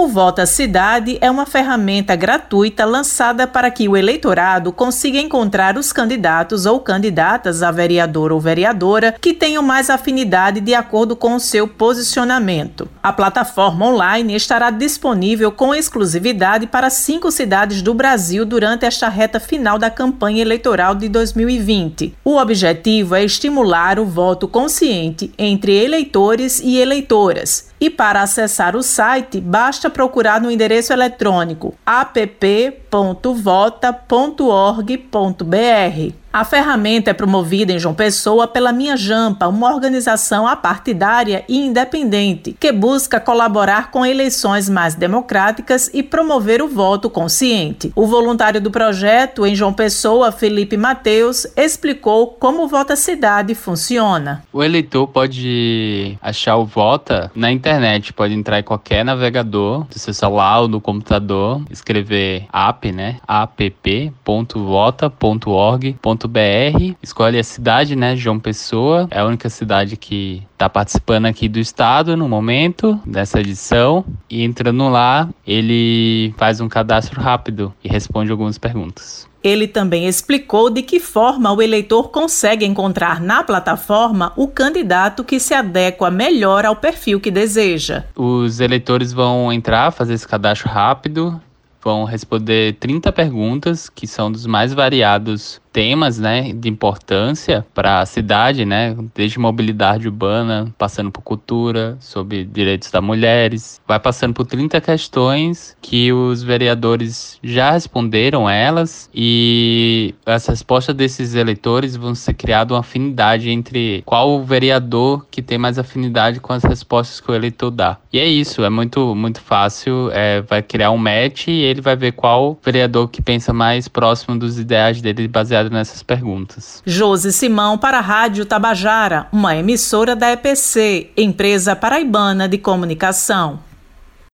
O Vota Cidade é uma ferramenta gratuita lançada para que o eleitorado consiga encontrar os candidatos ou candidatas a vereador ou vereadora que tenham mais afinidade de acordo com o seu posicionamento. A plataforma online estará disponível com exclusividade para cinco cidades do Brasil durante esta reta final da campanha eleitoral de 2020. O objetivo é estimular o voto consciente entre eleitores e eleitoras. E para acessar o site, basta procurar no endereço eletrônico app.vota.org.br. A ferramenta é promovida em João Pessoa pela Minha Jampa, uma organização apartidária e independente que busca colaborar com eleições mais democráticas e promover o voto consciente. O voluntário do projeto em João Pessoa, Felipe Mateus, explicou como o Vota Cidade funciona. O eleitor pode achar o Vota na internet, pode entrar em qualquer navegador do seu celular ou do computador, escrever app, né? app.vota.org.br br escolhe a cidade, né, João Pessoa, é a única cidade que está participando aqui do estado no momento dessa edição e entrando lá, ele faz um cadastro rápido e responde algumas perguntas. Ele também explicou de que forma o eleitor consegue encontrar na plataforma o candidato que se adequa melhor ao perfil que deseja. Os eleitores vão entrar, fazer esse cadastro rápido, vão responder 30 perguntas que são dos mais variados temas, né, de importância para a cidade, né, desde mobilidade urbana, passando por cultura, sobre direitos das mulheres, vai passando por 30 questões que os vereadores já responderam elas e as respostas desses eleitores vão ser criada uma afinidade entre qual vereador que tem mais afinidade com as respostas que o eleitor dá. E é isso, é muito muito fácil, é, vai criar um match e ele vai ver qual vereador que pensa mais próximo dos ideais dele baseado nessas perguntas. Josi Simão para a Rádio Tabajara, uma emissora da EPC, Empresa Paraibana de Comunicação.